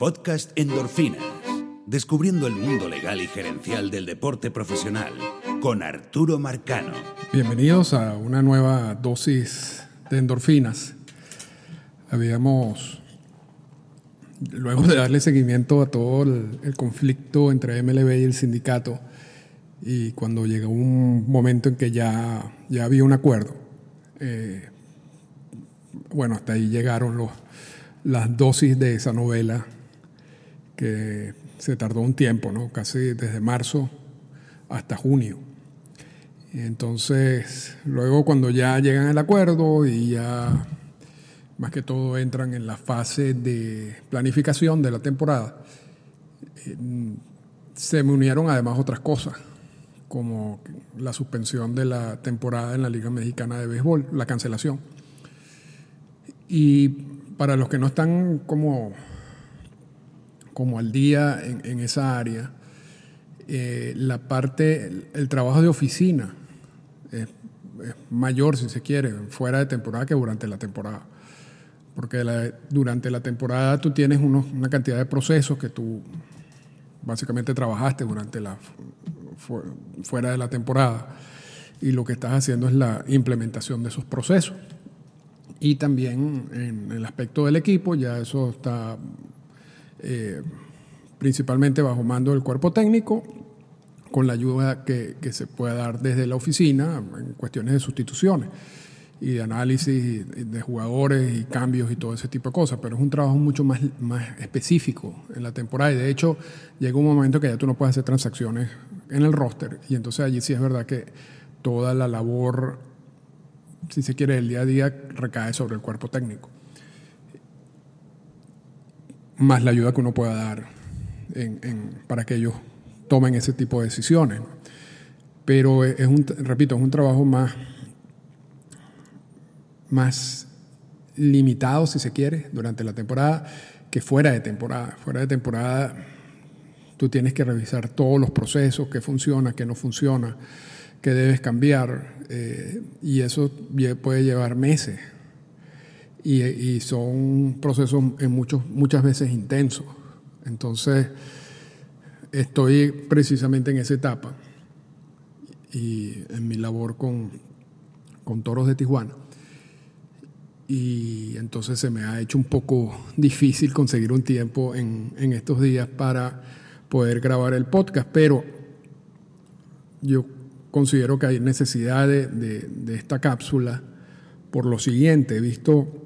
podcast Endorfinas, descubriendo el mundo legal y gerencial del deporte profesional, con Arturo Marcano. Bienvenidos a una nueva dosis de endorfinas. Habíamos, luego de darle seguimiento a todo el, conflicto entre MLB y el sindicato, y cuando llegó un momento en que ya, ya había un acuerdo, eh, bueno, hasta ahí llegaron los, las dosis de esa novela que se tardó un tiempo, ¿no? casi desde marzo hasta junio. entonces, luego cuando ya llegan al acuerdo y ya más que todo entran en la fase de planificación de la temporada, eh, se me unieron además otras cosas, como la suspensión de la temporada en la Liga Mexicana de Béisbol, la cancelación. Y para los que no están como, como al día en, esa área, eh, la parte, el, trabajo de oficina es, mayor, si se quiere, fuera de temporada que durante la temporada. Porque durante la temporada tú tienes una cantidad de procesos que tú básicamente trabajaste durante la fuera de la temporada y lo que estás haciendo es la implementación de esos procesos. Y también en el aspecto del equipo, ya eso está eh, principalmente bajo mando del cuerpo técnico, con la ayuda que, se pueda dar desde la oficina en cuestiones de sustituciones y de análisis de jugadores y cambios y todo ese tipo de cosas, pero es un trabajo mucho más, más específico en la temporada y de hecho llega un momento que ya tú no puedes hacer transacciones en el roster y entonces allí sí es verdad que toda la labor si se quiere, el día a día recae sobre el cuerpo técnico. Más la ayuda que uno pueda dar para que ellos tomen ese tipo de decisiones. Pero es un, repito, es un trabajo más, más limitado, si se quiere, durante la temporada que fuera de temporada. Fuera de temporada tú tienes que revisar todos los procesos, qué funciona, qué no funciona que debes cambiar eh, y eso puede llevar meses y, son procesos en muchos, muchas veces intensos. Entonces, estoy precisamente en esa etapa y en mi labor con, con Toros de Tijuana. Y entonces se me ha hecho un poco difícil conseguir un tiempo en, en estos días para poder grabar el podcast, pero yo considero que hay necesidad de, esta cápsula por lo siguiente. He visto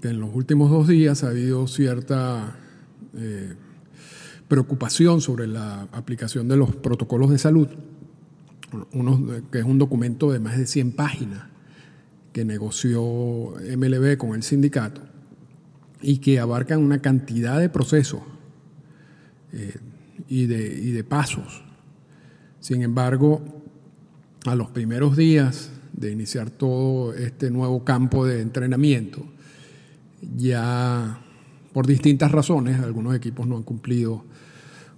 que en los últimos dos días ha habido cierta eh, preocupación sobre la aplicación de los protocolos de salud, uno, que es un documento de más de 100 páginas que negoció MLB con el sindicato y que abarcan una cantidad de procesos eh, y, de, y de pasos. Sin embargo, a los primeros días de iniciar todo este nuevo campo de entrenamiento, ya por distintas razones, algunos equipos no han cumplido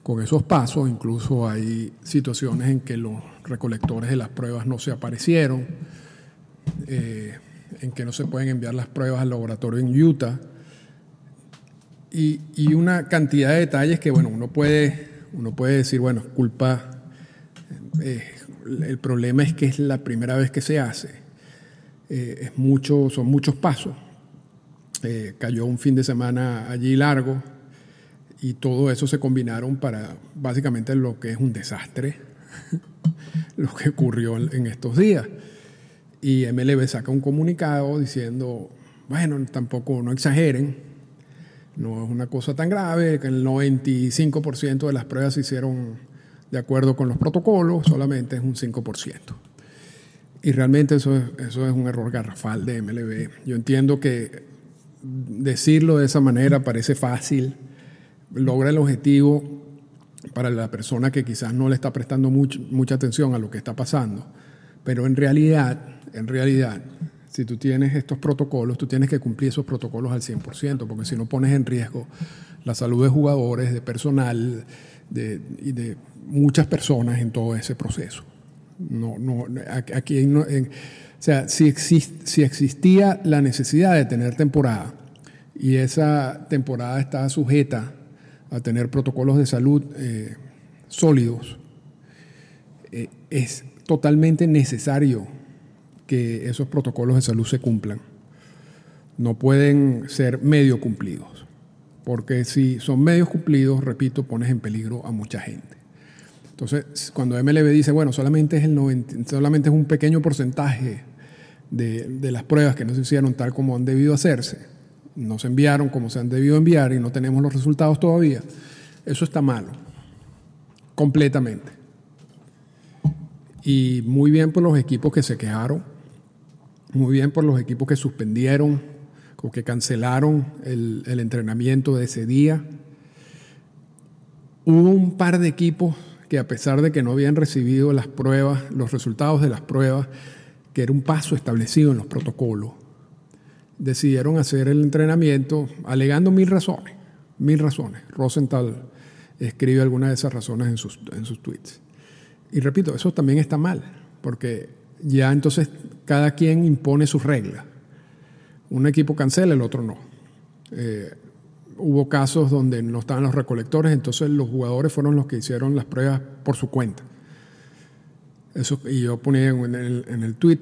con esos pasos, incluso hay situaciones en que los recolectores de las pruebas no se aparecieron, eh, en que no se pueden enviar las pruebas al laboratorio en Utah, y, una cantidad de detalles que, bueno, uno puede, uno puede decir, bueno, culpa eh, el problema es que es la primera vez que se hace. Eh, es son muchos pasos. Eh, cayó un fin de semana allí largo y todo eso se combinaron para básicamente lo que es un desastre, lo que ocurrió en estos días. Y MLB saca un comunicado diciendo, bueno, tampoco no exageren, no es una cosa tan grave, que el 95% de las pruebas se hicieron de acuerdo con los protocolos, solamente es un 5%. Y realmente eso es, eso es un error garrafal de MLB. Yo entiendo que decirlo de esa manera parece fácil, logra el objetivo para la persona que quizás no le está prestando mucha atención a lo que está pasando. Pero en realidad, en realidad, si tú tienes estos protocolos, tú tienes que cumplir esos protocolos al 100%, porque si no pones en riesgo la salud de jugadores, de personal de, y de muchas personas en todo ese proceso. No, no, aquí o sea, si, si existía la necesidad de tener temporada y esa temporada está sujeta a tener protocolos de salud eh, sólidos, eh, es totalmente necesario que esos protocolos de salud se cumplan. No pueden ser medio cumplidos, porque si son medios cumplidos, repito, pones en peligro a mucha gente. Entonces, cuando MLB dice, bueno, solamente es, el 90, solamente es un pequeño porcentaje de, las pruebas que no se hicieron tal como han debido hacerse, no se enviaron como se han debido enviar y no tenemos los resultados todavía, eso está malo, completamente. Y muy bien por los equipos que se quejaron, muy bien por los equipos que suspendieron o que cancelaron el, el entrenamiento de ese día. Hubo un par de equipos que a pesar de que no habían recibido las pruebas, los resultados de las pruebas, que era un paso establecido en los protocolos, decidieron hacer el entrenamiento alegando mil razones, mil razones. Rosenthal escribe algunas de esas razones en sus, en sus tweets. Y repito, eso también está mal, porque ya entonces cada quien impone sus reglas. Un equipo cancela, el otro no. Eh, hubo casos donde no estaban los recolectores, entonces los jugadores fueron los que hicieron las pruebas por su cuenta. Eso, y yo ponía en el, en el tweet,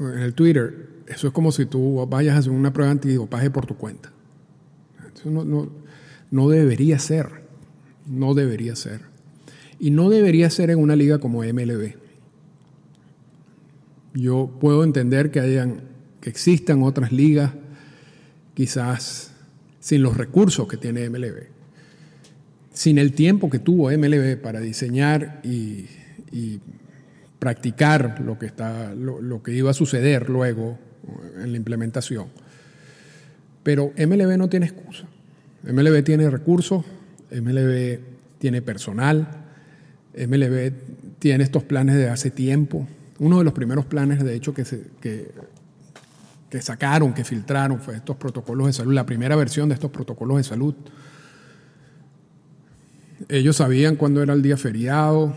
en el Twitter, eso es como si tú vayas a hacer una prueba antidopaje por tu cuenta. Eso no, no, debería ser. No debería ser. Y no debería ser en una liga como MLB. Yo puedo entender que hayan, que existan otras ligas, quizás sin los recursos que tiene MLB, sin el tiempo que tuvo MLB para diseñar y practicar lo que, está, lo, que iba a suceder luego en la implementación. Pero MLB no tiene excusa. MLB tiene recursos, MLB tiene personal, MLB tiene estos planes de hace tiempo. Uno de los primeros planes, de hecho, que, se, que sacaron, que filtraron, fue estos protocolos de salud, la primera versión de estos protocolos de salud. Ellos sabían cuándo era el día feriado.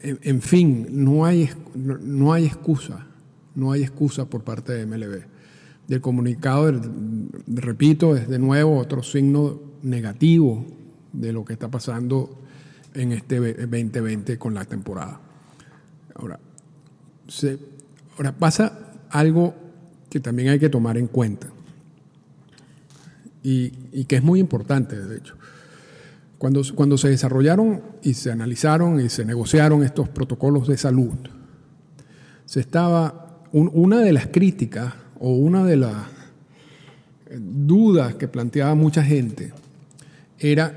En, fin, no hay, no hay excusa no hay excusa por parte de MLB. Del comunicado, repito, es de nuevo otro signo negativo de lo que está pasando en este 2020 con la temporada. Ahora, ahora pasa algo que también hay que tomar en cuenta y que es muy importante, de hecho. Cuando, cuando se desarrollaron y se analizaron y se negociaron estos protocolos de salud, se estaba un, una de las críticas o una de las dudas que planteaba mucha gente era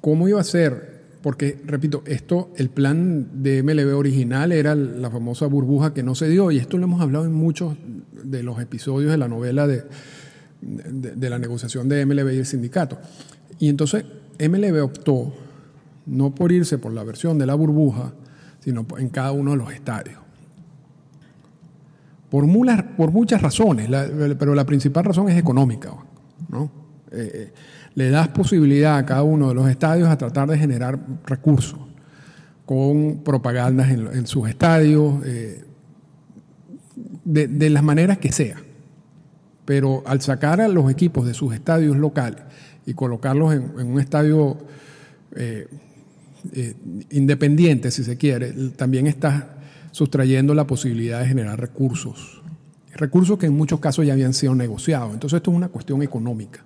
cómo iba a ser, porque, repito, esto, el plan de MLB original era la famosa burbuja que no se dio, y esto lo hemos hablado en muchos de los episodios de la novela de, de la negociación de MLB y el sindicato. Y entonces MLB optó no por irse por la versión de la burbuja, sino en cada uno de los estadios por, mulas, por muchas razones, pero la principal razón es económica. ¿no? Eh, le das posibilidad a cada uno de los estadios a tratar de generar recursos con propagandas en, en sus estadios, eh, de, las maneras que sea. Pero al sacar a los equipos de sus estadios locales y colocarlos en, un estadio eh, independiente, si se quiere, también está sustrayendo la posibilidad de generar recursos. Recursos que en muchos casos ya habían sido negociados. Entonces esto es una cuestión económica.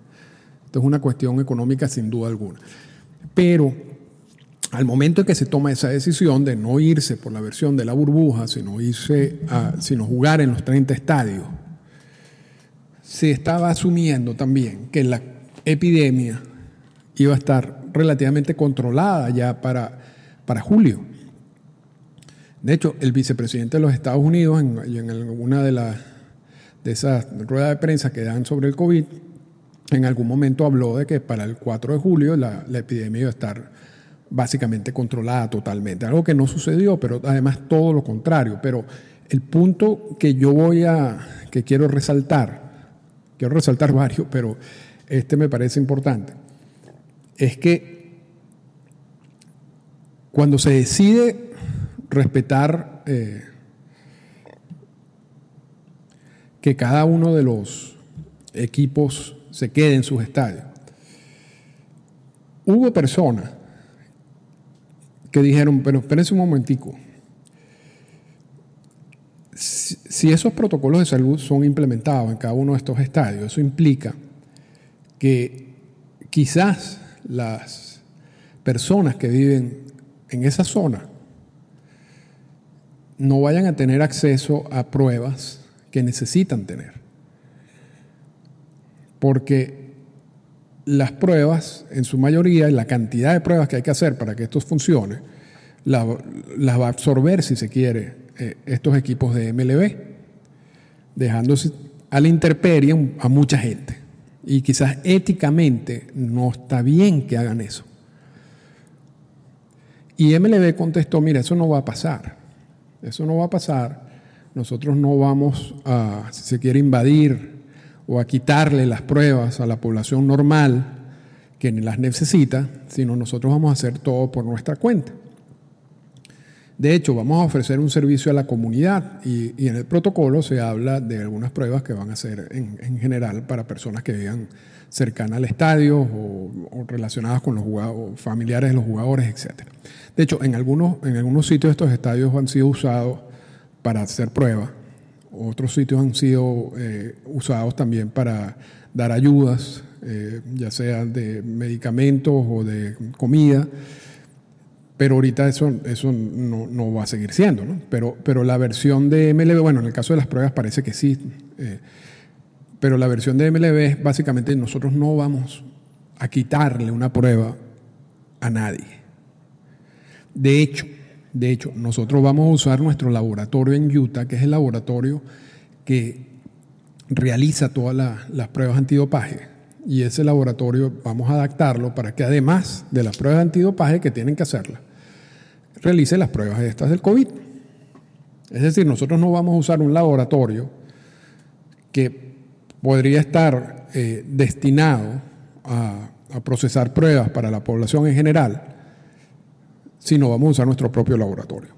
Esto es una cuestión económica sin duda alguna. Pero al momento en que se toma esa decisión de no irse por la versión de la burbuja, sino, irse a, sino jugar en los 30 estadios, se estaba asumiendo también que la epidemia iba a estar relativamente controlada ya para, para julio. De hecho, el vicepresidente de los Estados Unidos, en, en una de, las de esas ruedas de prensa que dan sobre el COVID, en algún momento habló de que para el 4 de julio la, la epidemia iba a estar básicamente controlada totalmente. Algo que no sucedió, pero además todo lo contrario. Pero el punto que yo voy a, que quiero resaltar, quiero resaltar varios, pero este me parece importante, es que cuando se decide respetar eh, que cada uno de los equipos se quede en sus estadios. hubo personas que dijeron, pero espérense un momentico, si, si esos protocolos de salud son implementados en cada uno de estos estadios, eso implica que quizás las personas que viven en esa zona no vayan a tener acceso a pruebas que necesitan tener. Porque las pruebas, en su mayoría, y la cantidad de pruebas que hay que hacer para que esto funcione, las va a absorber, si se quiere, eh, estos equipos de MLB, dejándose a la intemperie a mucha gente. Y quizás éticamente no está bien que hagan eso. Y MLB contestó, mira, eso no va a pasar. Eso no va a pasar. Nosotros no vamos a, si se quiere, invadir o a quitarle las pruebas a la población normal que las necesita, sino nosotros vamos a hacer todo por nuestra cuenta. De hecho, vamos a ofrecer un servicio a la comunidad y, en el protocolo se habla de algunas pruebas que van a ser en, general para personas que vivan cercanas al estadio o, relacionadas con los jugadores, familiares de los jugadores, etc. De hecho, en algunos, en algunos sitios estos estadios han sido usados para hacer pruebas, otros sitios han sido eh, usados también para dar ayudas, eh, ya sea de medicamentos o de comida. Pero ahorita eso, eso no, va a seguir siendo, ¿no? Pero, pero la versión de MLB, bueno, en el caso de las pruebas parece que sí, eh, pero la versión de MLB es básicamente nosotros no vamos a quitarle una prueba a nadie. De hecho, de hecho, nosotros vamos a usar nuestro laboratorio en Utah, que es el laboratorio que realiza todas las pruebas antidopaje y ese laboratorio vamos a adaptarlo para que además de las pruebas de antidopaje que tienen que hacerlas, realice las pruebas estas del COVID. Es decir, nosotros no vamos a usar un laboratorio que podría estar eh, destinado a, procesar pruebas para la población en general, sino vamos a usar nuestro propio laboratorio.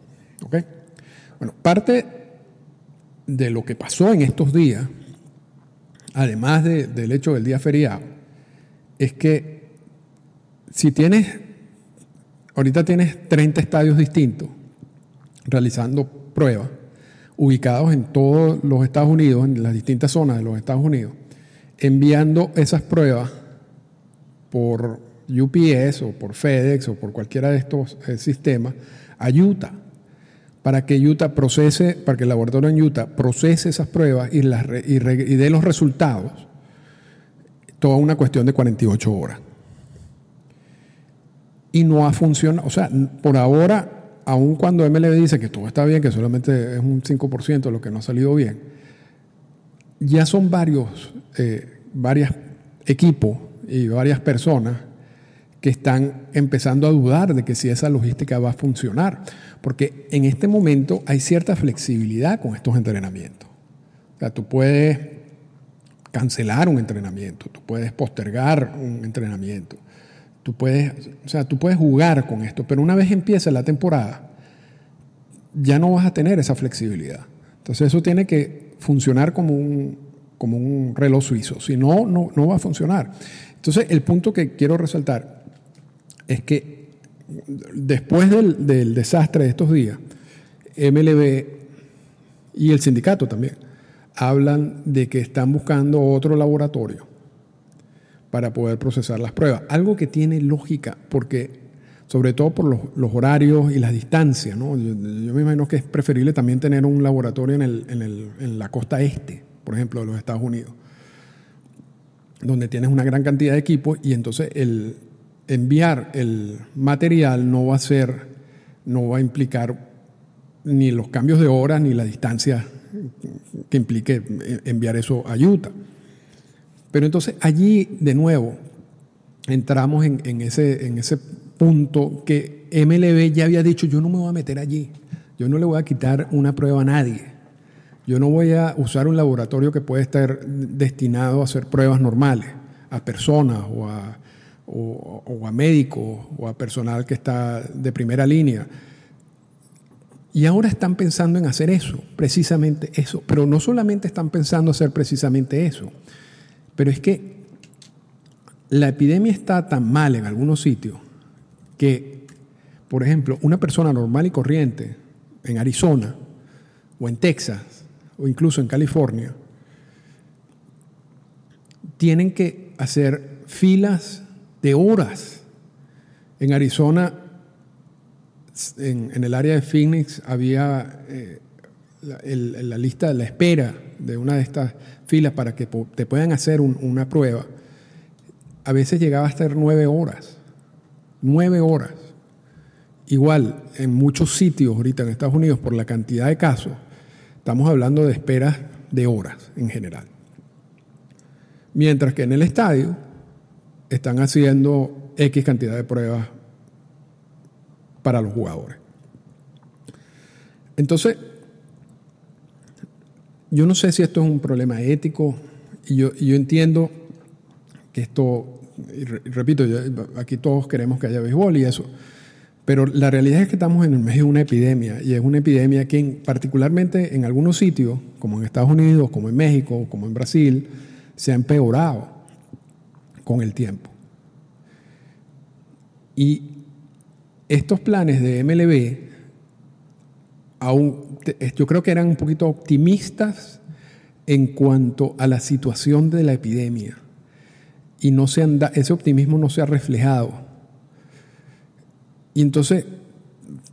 Bueno, parte de lo que pasó en estos días, además del hecho del día feriado, es que si tienes Ahorita tienes 30 estadios distintos realizando pruebas, ubicados en todos los Estados Unidos, en las distintas zonas de los Estados Unidos, enviando esas pruebas por UPS o por FedEx o por cualquiera de estos eh, sistemas a para que Utah procese, para que el laboratorio en Utah procese esas pruebas y, dé los resultados, toda una cuestión de 48 horas y no ha funcionado. O sea, por ahora, aun cuando MLB dice que todo está bien, que solamente es un 5% de lo que no ha salido bien, ya son varios, eh, varios equipos y varias personas que están empezando a dudar de que si esa logística va a funcionar. Porque en este momento hay cierta flexibilidad con estos entrenamientos. O sea, tú puedes cancelar un entrenamiento, tú puedes postergar un entrenamiento. Tú puedes, o sea, tú puedes jugar con esto, pero una vez empieza la temporada, ya no vas a tener esa flexibilidad. Entonces eso tiene que funcionar como un, como un reloj suizo, si no, no, no va a funcionar. Entonces el punto que quiero resaltar es que después del, desastre de estos días, MLB y el sindicato también hablan de que están buscando otro laboratorio para poder procesar las pruebas. Algo que tiene lógica, porque sobre todo por los, horarios y las distancias, ¿no? Yo, me imagino que es preferible también tener un laboratorio en, el, en, el, en la costa este, por ejemplo, de los Estados Unidos, donde tienes una gran cantidad de equipos y entonces el enviar el material no va a ser, no va a implicar ni los cambios de horas ni la distancia que implique enviar eso a Utah. Pero entonces allí, de nuevo, entramos en, ese, en ese punto que MLB ya había dicho, yo no me voy a meter allí, yo no le voy a quitar una prueba a nadie, yo no voy a usar un laboratorio que puede estar destinado a hacer pruebas normales a personas o a, o a médicos o a personal que está de primera línea. Y ahora están pensando en hacer eso, precisamente eso. Pero no solamente están pensando hacer precisamente eso, pero es que la epidemia está tan mal en algunos sitios que, por ejemplo, una persona normal y corriente en Arizona o en Texas o incluso en California, tienen que hacer filas de horas. En Arizona, en, el área de Phoenix, había eh, la, lista de la espera de una de estas filas para que te puedan hacer una prueba. A veces llegaba a estar nueve horas. Nueve horas. Igual, en muchos sitios ahorita en Estados Unidos, por la cantidad de casos, estamos hablando de esperas de horas en general. Mientras que en el estadio están haciendo X cantidad de pruebas para los jugadores. Entonces, yo no sé si esto es un problema ético, y yo, yo entiendo que esto, y repito, aquí todos queremos que haya béisbol y eso, pero la realidad es que estamos en el medio de una epidemia, y es una epidemia que particularmente en algunos sitios, como en Estados Unidos, como en México, como en Brasil, se ha empeorado con el tiempo. Y estos planes de MLB, aún, yo creo que eran un poquito optimistas en cuanto a la situación de la epidemia. Y no se ese optimismo no se ha reflejado. Y entonces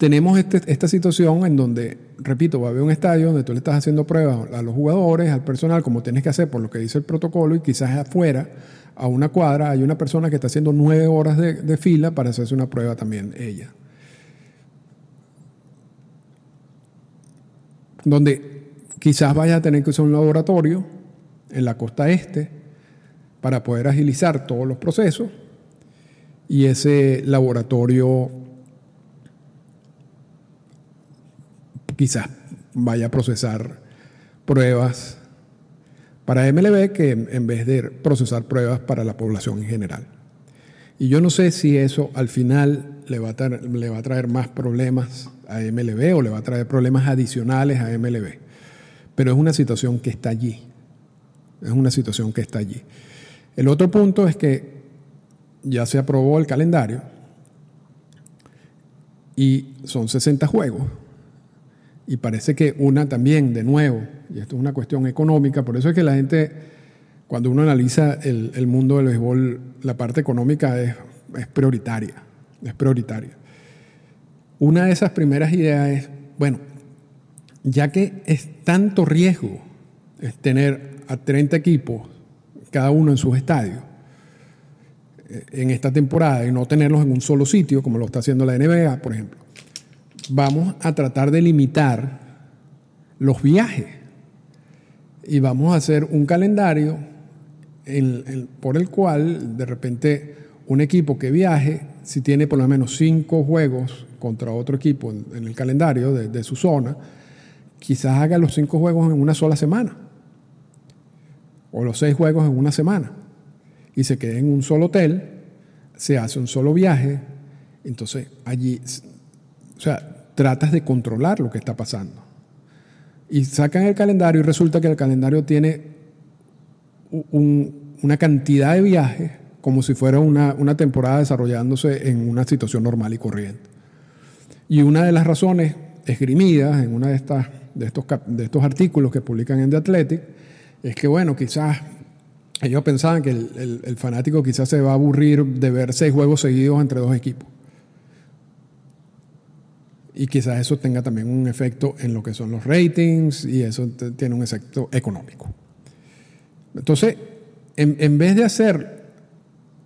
tenemos este, esta situación en donde, repito, va a haber un estadio donde tú le estás haciendo pruebas a los jugadores, al personal, como tienes que hacer por lo que dice el protocolo, y quizás afuera, a una cuadra, hay una persona que está haciendo nueve horas de, fila para hacerse una prueba también ella. Donde quizás vaya a tener que usar un laboratorio en la costa este para poder agilizar todos los procesos y ese laboratorio quizás vaya a procesar pruebas para MLB que en vez de procesar pruebas para la población en general. Y yo no sé si eso al final le va a traer, le va a traer más problemas a MLB o le va a traer problemas adicionales a MLB. Pero es una situación que está allí. Es una situación que está allí. El otro punto es que ya se aprobó el calendario y son 60 juegos y parece que una también, de nuevo, y esto es una cuestión económica, por eso es que la gente, cuando uno analiza el, mundo del béisbol, la parte económica es, es prioritaria, es prioritaria. Una de esas primeras ideas es, bueno, ya que es tanto riesgo es tener a 30 equipos, cada uno en sus estadios, eh, en esta temporada y no tenerlos en un solo sitio, como lo está haciendo la NBA, por ejemplo vamos a tratar de limitar los viajes. Y vamos a hacer un calendario por el cual de repente un equipo que viaje, si tiene por lo menos cinco juegos contra otro equipo en, el calendario de, de, su zona, quizás haga los cinco juegos en una sola semana o los seis juegos en una semana. Y se quede en un solo hotel, se hace un solo viaje, entonces allí, o sea, tratas de controlar lo que está pasando. Y sacan el calendario y resulta que el calendario tiene una cantidad de viajes como si fuera una, una temporada desarrollándose en una situación normal y corriente. Y una de las razones esgrimidas en uno de, estas, de, estos, de estos artículos que publican en The Athletic es que, bueno, quizás ellos pensaban que el, el, fanático quizás se va a aburrir de ver seis juegos seguidos entre dos equipos y quizás eso tenga también un efecto en lo que son los ratings y eso tiene un efecto económico. Entonces, en, vez de hacer,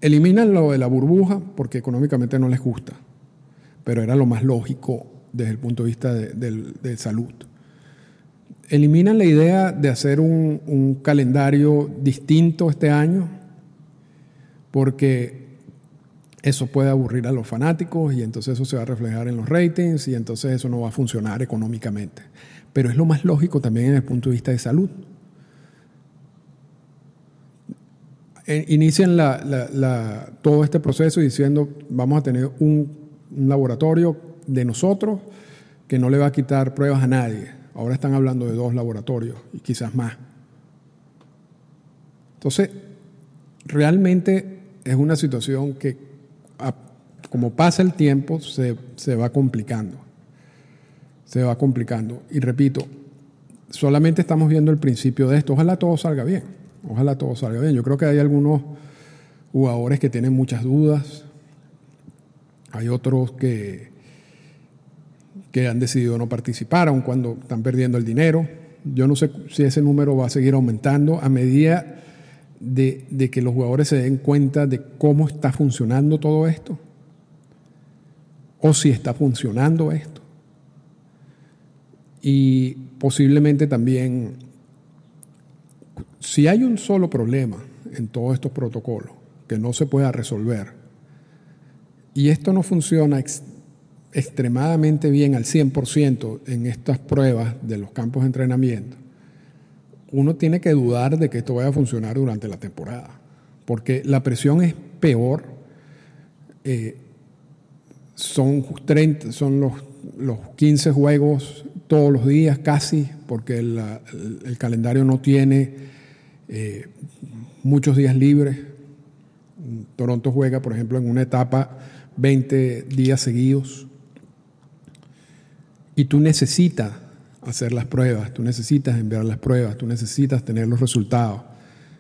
eliminan lo de la burbuja porque económicamente no les gusta, pero era lo más lógico desde el punto de vista de, salud. Eliminan la idea de hacer un, un calendario distinto este año porque eso puede aburrir a los fanáticos y entonces eso se va a reflejar en los ratings y entonces eso no va a funcionar económicamente. Pero es lo más lógico también en el punto de vista de salud. Eh, inician todo este proceso diciendo vamos a tener un, un laboratorio de nosotros que no le va a quitar pruebas a nadie. Ahora están hablando de dos laboratorios y quizás más. Entonces, realmente es una situación que, como pasa el tiempo, se, se va complicando. Se va complicando. Y repito, solamente estamos viendo el principio de esto. Ojalá todo salga bien. Ojalá todo salga bien. Yo creo que hay algunos jugadores que tienen muchas dudas. Hay otros que, que han decidido no participar, aun cuando están perdiendo el dinero. Yo no sé si ese número va a seguir aumentando a medida de, que los jugadores se den cuenta de cómo está funcionando todo esto. O si está funcionando esto. Y posiblemente también, si hay un solo problema en todos estos protocolos que no se pueda resolver, y esto no funciona extremadamente bien al 100% en estas pruebas de los campos de entrenamiento, uno tiene que dudar de que esto vaya a funcionar durante la temporada, porque la presión es peor. Eh, son, 30, son los, los 15 juegos todos los días casi, porque el, calendario no tiene eh, muchos días libres. Toronto juega, por ejemplo, en una etapa 20 días seguidos. Y tú necesitas hacer las pruebas, tú necesitas enviar las pruebas, tú necesitas tener los resultados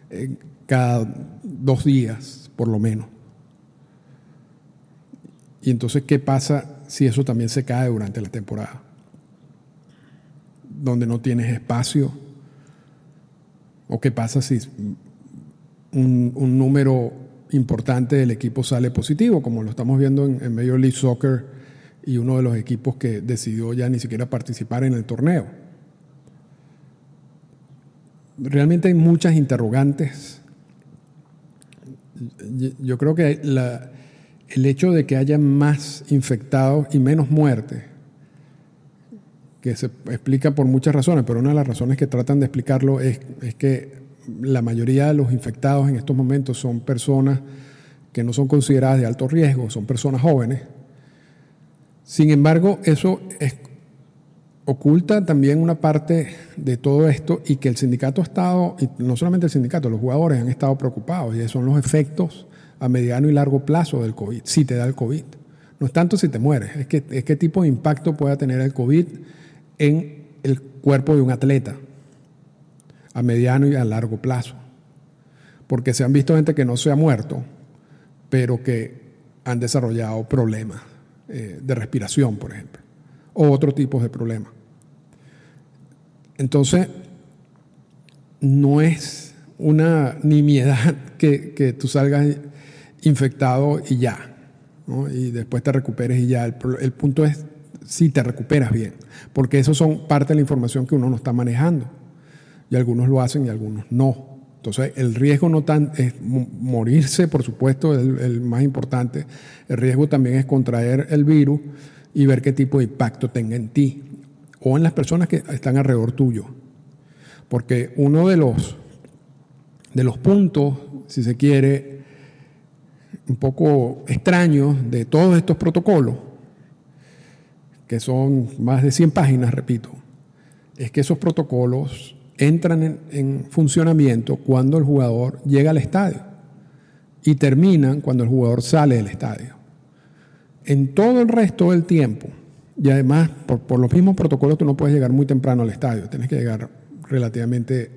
eh, cada dos días, por lo menos. Y entonces, ¿qué pasa si eso también se cae durante la temporada? Donde no tienes espacio. ¿O qué pasa si un, número importante del equipo sale positivo, como lo estamos viendo en, en Major League Soccer? Y uno de los equipos que decidió ya ni siquiera participar en el torneo. Realmente hay muchas interrogantes. Yo creo que el hecho de que haya más infectados y menos muertes, que se explica por muchas razones, pero una de las razones que tratan de explicarlo es, es que la mayoría de los infectados en estos momentos son personas que no son consideradas de alto riesgo, son personas jóvenes sin embargo, eso oculta también una parte de todo esto y que el sindicato ha estado, y no solamente el sindicato, los jugadores han estado preocupados y son los efectos a mediano y largo plazo del COVID, si te da el COVID. No es tanto si te mueres, es, que, es qué tipo de impacto puede tener el COVID en el cuerpo de un atleta a mediano y a largo plazo. Porque se han visto gente que no se ha muerto, pero que han desarrollado problemas eh, de respiración, por ejemplo, o otro tipo de problemas. Entonces, no es una nimiedad que, que tú salgas infectado y ya, y después te recuperes y ya. El, el, punto es si te recuperas bien, porque eso son parte de la información que uno no está manejando. Y algunos lo hacen y algunos no. Entonces, el riesgo no tan es morirse, por supuesto, es el, más importante. El riesgo también es contraer el virus y ver qué tipo de impacto tenga en ti o en las personas que están alrededor tuyo. Porque uno de los, de los puntos, si se quiere, un poco extraños de todos estos protocolos, que son más de 100 páginas, repito, es que esos protocolos entran en, funcionamiento cuando el jugador llega al estadio y terminan cuando el jugador sale del estadio. En todo el resto del tiempo, y además por, los mismos protocolos tú no puedes llegar muy temprano al estadio, tienes que llegar relativamente,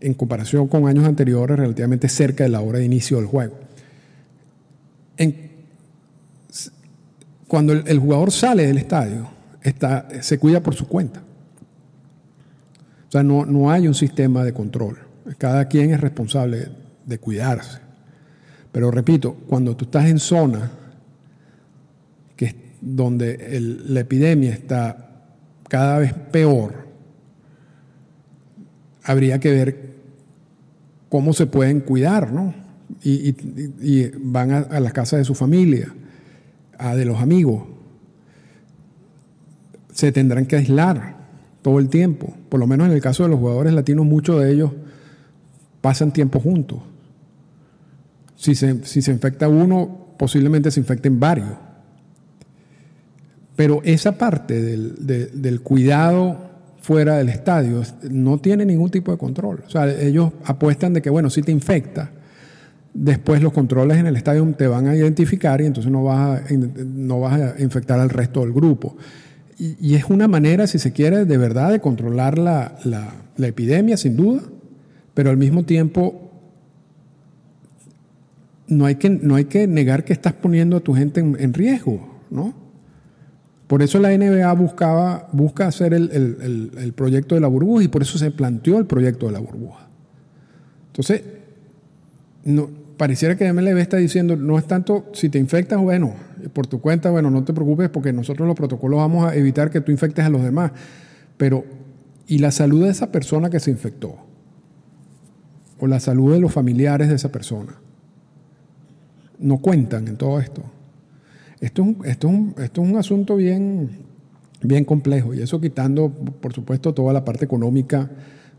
en comparación con años anteriores, relativamente cerca de la hora de inicio del juego. cuando el, jugador sale del estadio, se cuida por su cuenta. O sea, no, no hay un sistema de control. Cada quien es responsable de cuidarse. Pero repito, cuando tú estás en zona que donde la epidemia está cada vez peor, habría que ver cómo se pueden cuidar, ¿no? Y, van a, a la casa de su familia, a de los amigos. Se tendrán que aislar todo el tiempo. Por lo menos en el caso de los jugadores latinos, muchos de ellos pasan tiempo juntos. Si se, si se infecta uno, posiblemente se infecten varios. Pero esa parte del, del cuidado fuera del estadio no tiene ningún tipo de control. O sea, ellos apuestan de que, bueno, si te infecta, después los controles en el estadio te van a identificar y entonces no vas a, no vas a infectar al resto del grupo. Y, es una manera, si se quiere, de verdad de controlar la, epidemia, sin duda, pero al mismo tiempo no hay que, no hay que negar que estás poniendo a tu gente en, riesgo, ¿no? Por eso la NBA buscaba, busca hacer el, el proyecto de la burbuja y por eso se planteó el proyecto de la burbuja. Entonces, no, pareciera que MLB está diciendo, no es tanto si te infectas, bueno, por tu cuenta, bueno, no te preocupes porque nosotros los protocolos vamos a evitar que tú infectes a los demás. Pero, ¿y la salud de esa persona que se infectó? ¿O la salud de los familiares de esa persona? No cuentan en todo esto. Esto es un, esto es un, esto es un asunto bien, bien complejo y eso quitando, por supuesto, toda la parte económica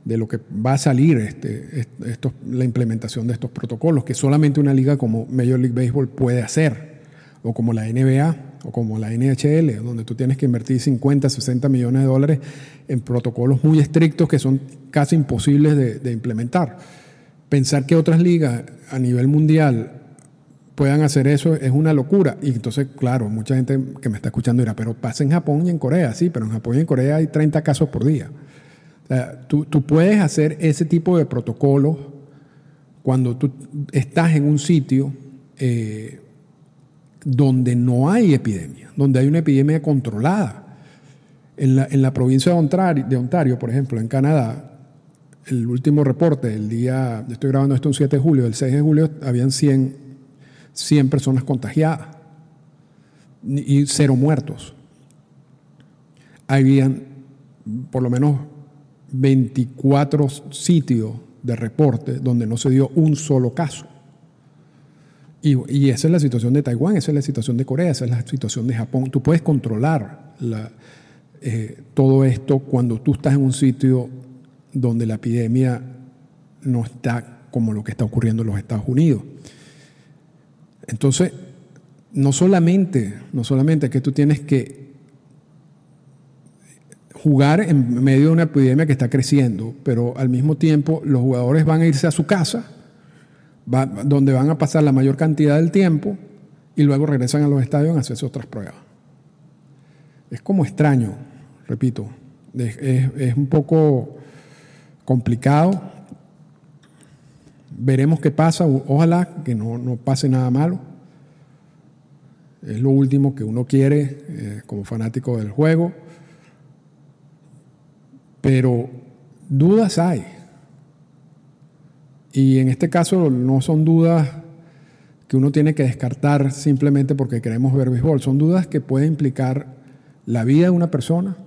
de lo que va a salir este, esto, la implementación de estos protocolos, que solamente una liga como Major League Baseball puede hacer, o como la NBA, o como la NHL, donde tú tienes que invertir 50, 60 millones de dólares en protocolos muy estrictos que son casi imposibles de, implementar. Pensar que otras ligas a nivel mundial puedan hacer eso es una locura. Y entonces, claro, mucha gente que me está escuchando dirá, pero pasa en Japón y en Corea, sí, pero en Japón y en Corea hay 30 casos por día tú, puedes hacer ese tipo de protocolos cuando tú estás en un sitio eh, donde no hay epidemia, donde hay una epidemia controlada. En la, provincia de Ontario, de Ontario, por ejemplo, en Canadá, el último reporte, el día, estoy grabando esto un 7 de julio, el 6 de julio habían 100, 100 personas contagiadas y cero muertos. Habían por lo menos 24 sitios de reporte donde no se dio un solo caso. Y, esa es la situación de Taiwán, esa es la situación de Corea, esa es la situación de Japón. Tú puedes controlar eh, todo esto cuando tú estás en un sitio donde la epidemia no está como lo que está ocurriendo en los Estados Unidos. Entonces, no solamente, no solamente que tú tienes que jugar en medio de una epidemia que está creciendo, pero al mismo tiempo los jugadores van a irse a su casa, donde van a pasar la mayor cantidad del tiempo y luego regresan a los estadios a hacerse otras pruebas. Es como extraño, repito, es, un poco complicado. Veremos qué pasa, ojalá que no, pase nada malo. Es lo último que uno quiere eh, como fanático del juego pero dudas hay. Y en este caso no son dudas que uno tiene que descartar simplemente porque queremos ver béisbol, son dudas que pueden implicar la vida de una persona,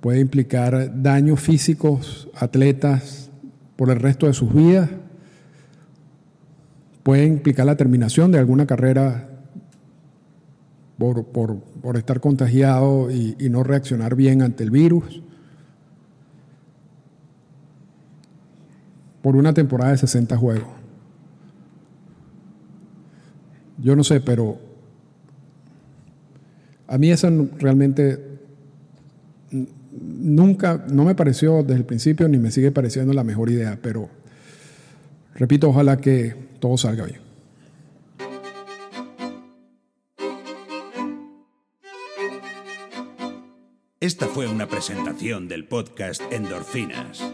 puede implicar daños físicos, atletas, por el resto de sus vidas, puede implicar la terminación de alguna carrera por, estar contagiado y, no reaccionar bien ante el virus. Por una temporada de 60 juegos. Yo no sé, pero a mí esa realmente nunca, no me pareció desde el principio ni me sigue pareciendo la mejor idea, pero repito, ojalá que todo salga bien. Esta fue una presentación del podcast Endorfinas.